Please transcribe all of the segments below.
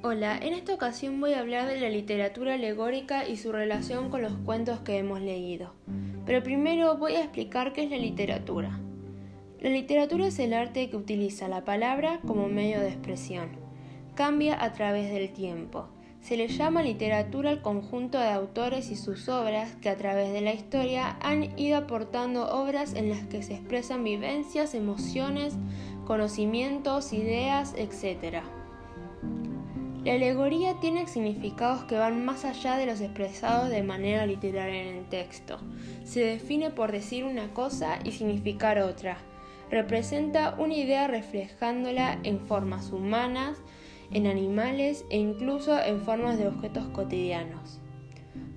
Hola, en esta ocasión voy a hablar de la literatura alegórica y su relación con los cuentos que hemos leído. Pero primero voy a explicar qué es la literatura. La literatura es el arte que utiliza la palabra como medio de expresión. Cambia a través del tiempo. Se le llama literatura al conjunto de autores y sus obras que a través de la historia han ido aportando obras en las que se expresan vivencias, emociones, conocimientos, ideas, etc. La alegoría tiene significados que van más allá de los expresados de manera literaria en el texto. Se define por decir una cosa y significar otra. Representa una idea reflejándola en formas humanas, en animales e incluso en formas de objetos cotidianos.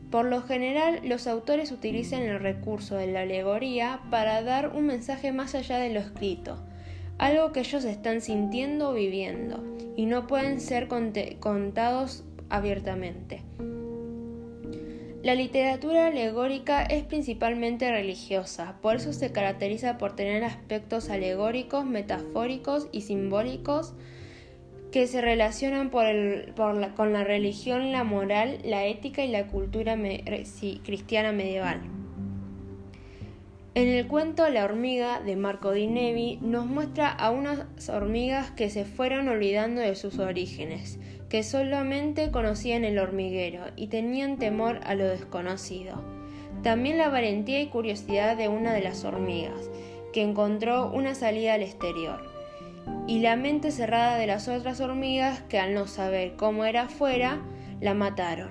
Por lo general, los autores utilizan el recurso de la alegoría para dar un mensaje más allá de lo escrito, algo que ellos están sintiendo o viviendo y no pueden ser contados abiertamente. La literatura alegórica es principalmente religiosa, por eso se caracteriza por tener aspectos alegóricos, metafóricos y simbólicos que se relacionan con la religión, la moral, la ética y la cultura cristiana medieval. En el cuento La hormiga de Marco Di Nevi nos muestra a unas hormigas que se fueron olvidando de sus orígenes, que solamente conocían el hormiguero y tenían temor a lo desconocido. También la valentía y curiosidad de una de las hormigas, que encontró una salida al exterior, y la mente cerrada de las otras hormigas que al no saber cómo era afuera, la mataron.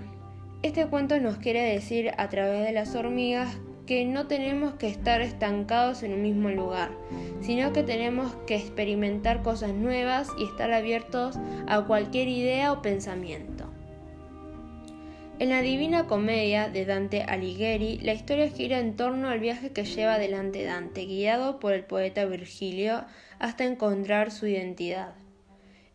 Este cuento nos quiere decir a través de las hormigas que no tenemos que estar estancados en un mismo lugar, sino que tenemos que experimentar cosas nuevas y estar abiertos a cualquier idea o pensamiento. En la Divina Comedia de Dante Alighieri, la historia gira en torno al viaje que lleva adelante Dante, guiado por el poeta Virgilio hasta encontrar su identidad.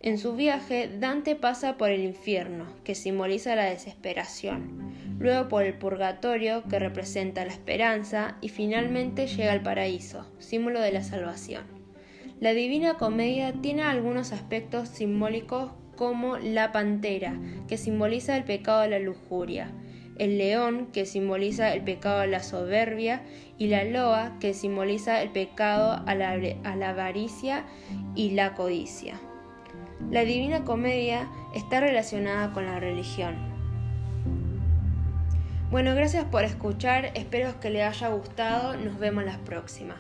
En su viaje, Dante pasa por el infierno, que simboliza la desesperación, luego por el purgatorio, que representa la esperanza, y finalmente llega al paraíso, símbolo de la salvación. La Divina Comedia tiene algunos aspectos simbólicos como la pantera, que simboliza el pecado de la lujuria, el león, que simboliza el pecado de la soberbia, y la loa, que simboliza el pecado a la, a la avaricia y la codicia. La Divina Comedia está relacionada con la religión. Bueno, gracias por escuchar, espero que les haya gustado, nos vemos las próximas.